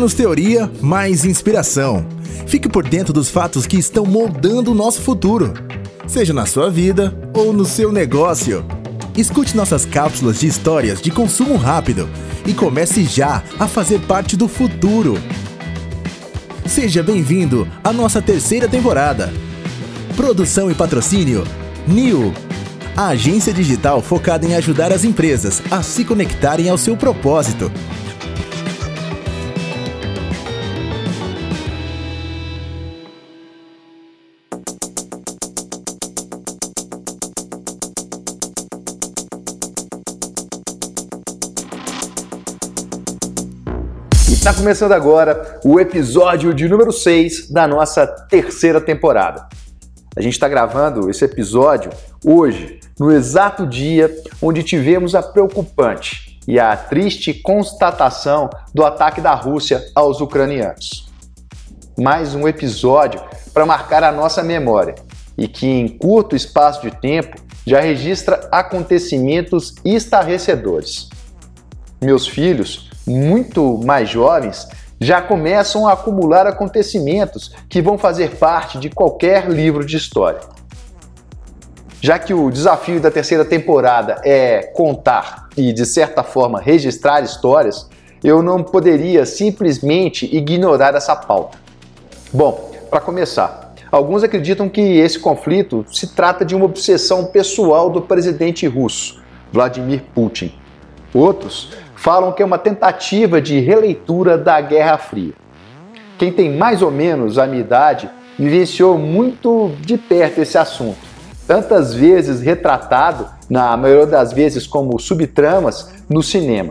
Menos teoria, mais inspiração. Fique por dentro dos fatos que estão moldando o nosso futuro, seja na sua vida ou no seu negócio. Escute nossas cápsulas de histórias de consumo rápido e comece já a fazer parte do futuro. Seja bem-vindo à nossa terceira temporada. Produção e patrocínio New, a agência digital focada em ajudar as empresas a se conectarem ao seu propósito. Está começando agora o episódio de número 6 da nossa terceira temporada. A gente está gravando esse episódio hoje, no exato dia onde tivemos a preocupante e a triste constatação do ataque da Rússia aos ucranianos. Mais um episódio para marcar a nossa memória e que, em curto espaço de tempo, já registra acontecimentos estarrecedores. Meus filhos muito mais jovens já começam a acumular acontecimentos que vão fazer parte de qualquer livro de história. Já que o desafio da terceira temporada é contar e, de certa forma, registrar histórias, eu não poderia simplesmente ignorar essa pauta. Bom, para começar, alguns acreditam que esse conflito se trata de uma obsessão pessoal do presidente russo, Vladimir Putin. Outros falam que é uma tentativa de releitura da Guerra Fria. Quem tem mais ou menos a minha idade vivenciou muito de perto esse assunto, tantas vezes retratado, na maioria das vezes como subtramas, no cinema.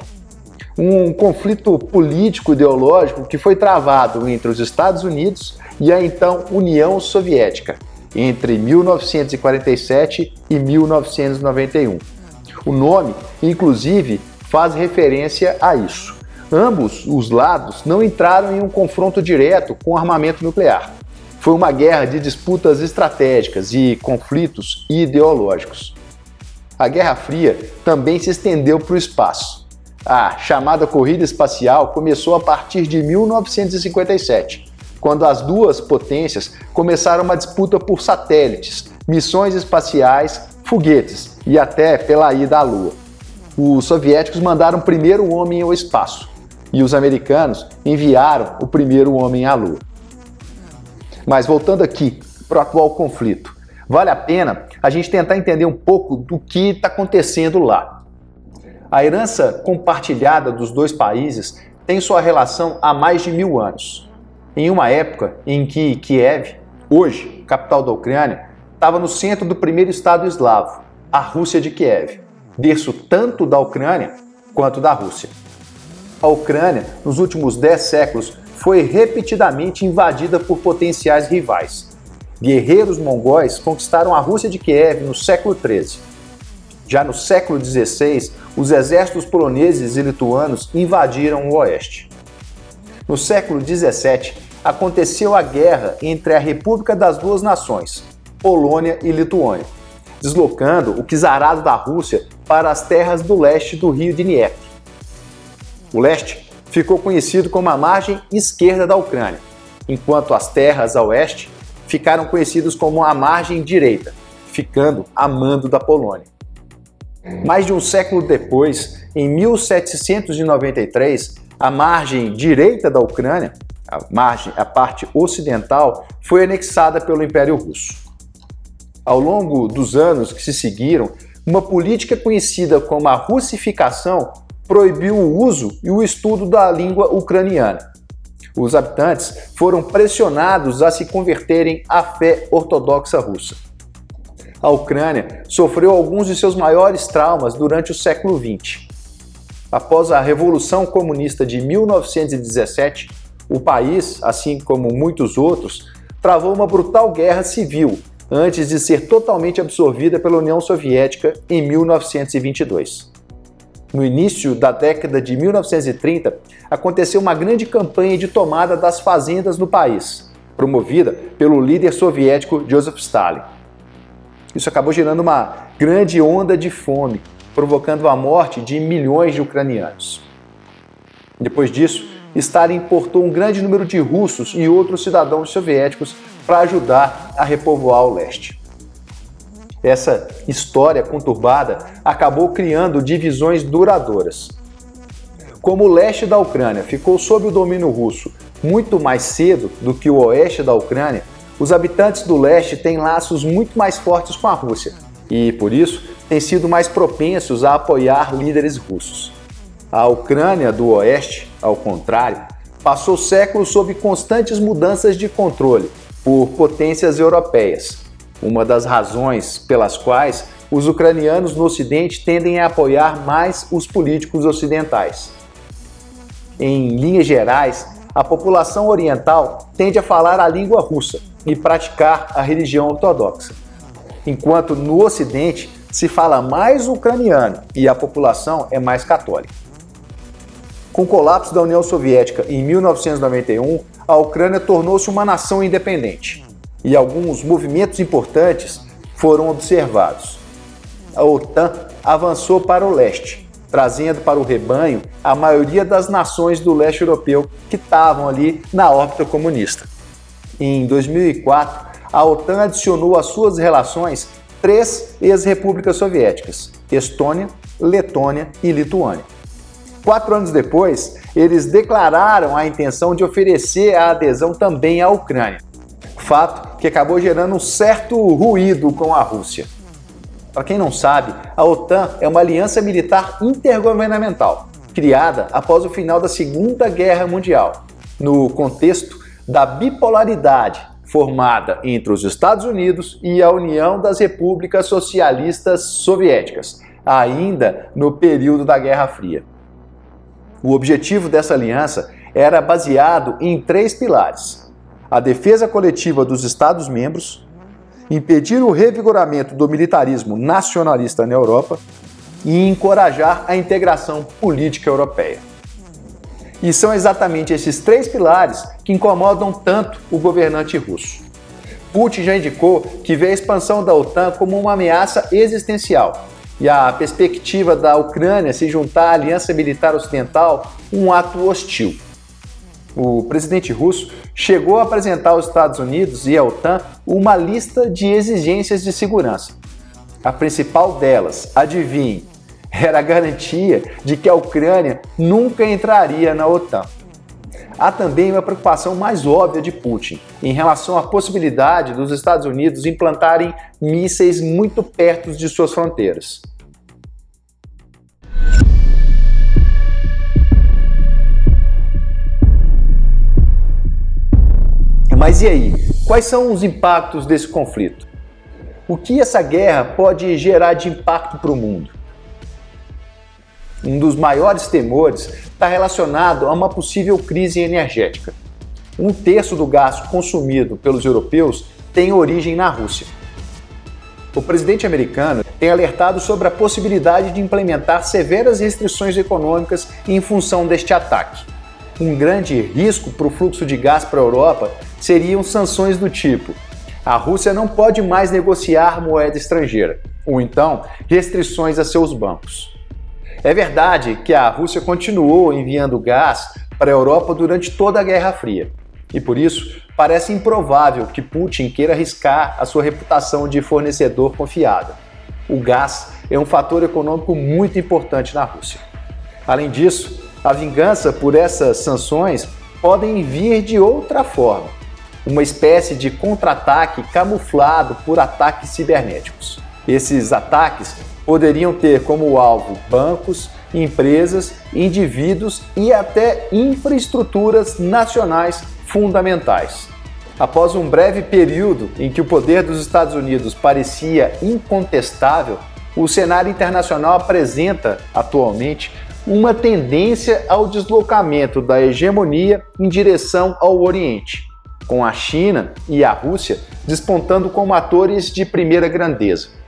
Um conflito político-ideológico que foi travado entre os Estados Unidos e a então União Soviética, entre 1947 e 1991. O nome, inclusive, faz referência a isso. Ambos os lados não entraram em um confronto direto com armamento nuclear. Foi uma guerra de disputas estratégicas e conflitos ideológicos. A Guerra Fria também se estendeu para o espaço. A chamada corrida espacial começou a partir de 1957, quando as duas potências começaram uma disputa por satélites, missões espaciais, foguetes e até pela ida à Lua os soviéticos mandaram o primeiro homem ao espaço e os americanos enviaram o primeiro homem à Lua. Mas voltando aqui para o atual conflito, vale a pena a gente tentar entender um pouco do que está acontecendo lá. A herança compartilhada dos dois países tem sua relação há mais de mil anos. Em uma época em que Kiev, hoje capital da Ucrânia, estava no centro do primeiro estado eslavo, a Rússia de Kiev berço tanto da Ucrânia quanto da Rússia. A Ucrânia, nos últimos 10 séculos, foi repetidamente invadida por potenciais rivais. Guerreiros mongóis conquistaram a Rússia de Kiev no século XIII. Já no século XVI, os exércitos poloneses e lituanos invadiram o oeste. No século XVII, aconteceu a guerra entre a República das Duas Nações, Polônia e Lituânia, deslocando o czarado da Rússia para as terras do leste do rio Dnieper. O leste ficou conhecido como a margem esquerda da Ucrânia, enquanto as terras a oeste ficaram conhecidas como a margem direita, ficando a mando da Polônia. Mais de um século depois, em 1793, a margem direita da Ucrânia, a margem, a parte ocidental, foi anexada pelo Império Russo. Ao longo dos anos que se seguiram, uma política conhecida como a russificação proibiu o uso e o estudo da língua ucraniana. Os habitantes foram pressionados a se converterem à fé ortodoxa russa. A Ucrânia sofreu alguns de seus maiores traumas durante o século XX. Após a Revolução Comunista de 1917, o país, assim como muitos outros, travou uma brutal guerra civil antes de ser totalmente absorvida pela União Soviética em 1922. No início da década de 1930, aconteceu uma grande campanha de tomada das fazendas no país, promovida pelo líder soviético Joseph Stalin. Isso acabou gerando uma grande onda de fome, provocando a morte de milhões de ucranianos. Depois disso, Stalin importou um grande número de russos e outros cidadãos soviéticos para ajudar a repovoar o leste. Essa história conturbada acabou criando divisões duradouras. Como o leste da Ucrânia ficou sob o domínio russo muito mais cedo do que o oeste da Ucrânia, os habitantes do leste têm laços muito mais fortes com a Rússia e, por isso, têm sido mais propensos a apoiar líderes russos. A Ucrânia do oeste, ao contrário, passou séculos sob constantes mudanças de controle por potências europeias, uma das razões pelas quais os ucranianos no Ocidente tendem a apoiar mais os políticos ocidentais. Em linhas gerais, a população oriental tende a falar a língua russa e praticar a religião ortodoxa, enquanto no Ocidente se fala mais ucraniano e a população é mais católica. Com o colapso da União Soviética em 1991, a Ucrânia tornou-se uma nação independente e alguns movimentos importantes foram observados. A OTAN avançou para o leste, trazendo para o rebanho a maioria das nações do leste europeu que estavam ali na órbita comunista. Em 2004, a OTAN adicionou às suas relações três ex-repúblicas soviéticas: Estônia, Letônia e Lituânia. Quatro anos depois, eles declararam a intenção de oferecer a adesão também à Ucrânia fato que acabou gerando um certo ruído com a Rússia. Para quem não sabe, a OTAN é uma aliança militar intergovernamental, criada após o final da Segunda Guerra Mundial, no contexto da bipolaridade formada entre os Estados Unidos e a União das Repúblicas Socialistas Soviéticas, ainda no período da Guerra Fria. O objetivo dessa aliança era baseado em três pilares: a defesa coletiva dos Estados-membros, impedir o revigoramento do militarismo nacionalista na Europa e encorajar a integração política europeia. E são exatamente esses três pilares que incomodam tanto o governante russo. Putin já indicou que vê a expansão da OTAN como uma ameaça existencial e a perspectiva da Ucrânia se juntar à aliança militar ocidental um ato hostil o presidente russo chegou a apresentar aos Estados Unidos e à OTAN uma lista de exigências de segurança. A principal delas, adivinhe, era a garantia de que a Ucrânia nunca entraria na OTAN. Há também uma preocupação mais óbvia de Putin em relação à possibilidade dos Estados Unidos implantarem mísseis muito perto de suas fronteiras. Mas e aí? Quais são os impactos desse conflito? O que essa guerra pode gerar de impacto para o mundo? Um dos maiores temores está relacionado a uma possível crise energética. Um terço do gás consumido pelos europeus tem origem na Rússia. O presidente americano tem alertado sobre a possibilidade de implementar severas restrições econômicas em função deste ataque. Um grande risco para o fluxo de gás para a Europa seriam sanções do tipo: a Rússia não pode mais negociar moeda estrangeira, ou então restrições a seus bancos. É verdade que a Rússia continuou enviando gás para a Europa durante toda a Guerra Fria, e por isso parece improvável que Putin queira arriscar a sua reputação de fornecedor confiável. O gás é um fator econômico muito importante na Rússia. Além disso, a vingança por essas sanções podem vir de outra forma uma espécie de contra-ataque camuflado por ataques cibernéticos. Esses ataques poderiam ter como alvo bancos, empresas, indivíduos e até infraestruturas nacionais fundamentais. Após um breve período em que o poder dos Estados Unidos parecia incontestável, o cenário internacional apresenta atualmente uma tendência ao deslocamento da hegemonia em direção ao Oriente com a China e a Rússia despontando como atores de primeira grandeza.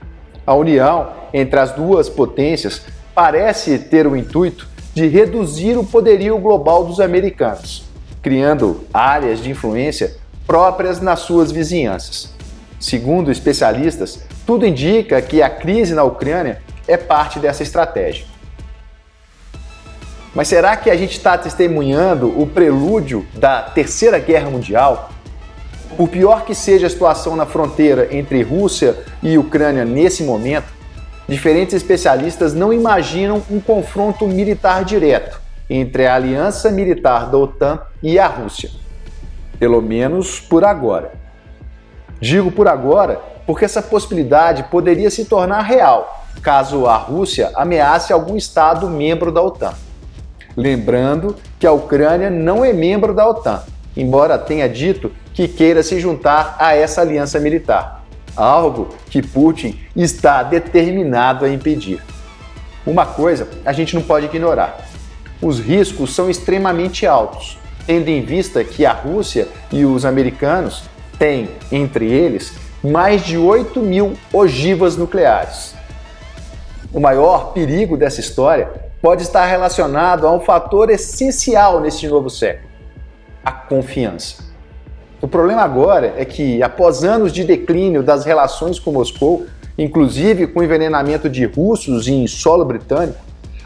A união entre as duas potências parece ter o intuito de reduzir o poderio global dos americanos, criando áreas de influência próprias nas suas vizinhanças. Segundo especialistas, tudo indica que a crise na Ucrânia é parte dessa estratégia. Mas será que a gente está testemunhando o prelúdio da Terceira Guerra Mundial? Por pior que seja a situação na fronteira entre Rússia e Ucrânia nesse momento, diferentes especialistas não imaginam um confronto militar direto entre a aliança militar da OTAN e a Rússia. Pelo menos por agora. Digo por agora porque essa possibilidade poderia se tornar real caso a Rússia ameace algum Estado membro da OTAN. Lembrando que a Ucrânia não é membro da OTAN, embora tenha dito que queira se juntar a essa aliança militar, algo que Putin está determinado a impedir. Uma coisa a gente não pode ignorar: os riscos são extremamente altos, tendo em vista que a Rússia e os americanos têm, entre eles, mais de 8 mil ogivas nucleares. O maior perigo dessa história pode estar relacionado a um fator essencial nesse novo século: a confiança. O problema agora é que, após anos de declínio das relações com Moscou, inclusive com envenenamento de russos em solo britânico,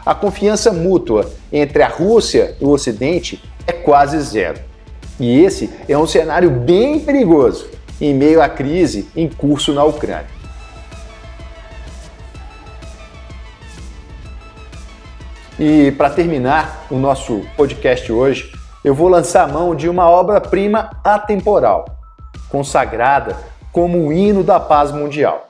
a confiança mútua entre a Rússia e o Ocidente é quase zero. E esse é um cenário bem perigoso em meio à crise em curso na Ucrânia. E para terminar o nosso podcast hoje, eu vou lançar a mão de uma obra-prima atemporal, consagrada como o hino da paz mundial.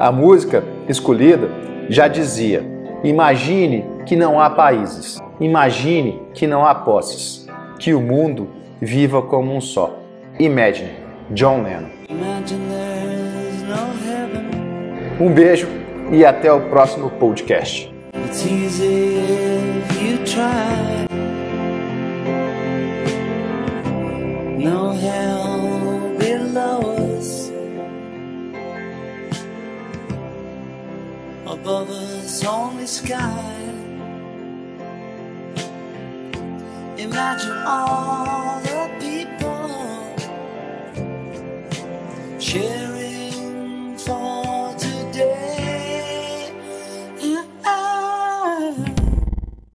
A música escolhida já dizia: Imagine que não há países, imagine que não há posses, que o mundo viva como um só. Imagine, John Lennon. Um beijo e até o próximo podcast. No hell below us. Above us, only sky. Imagine all the people. Share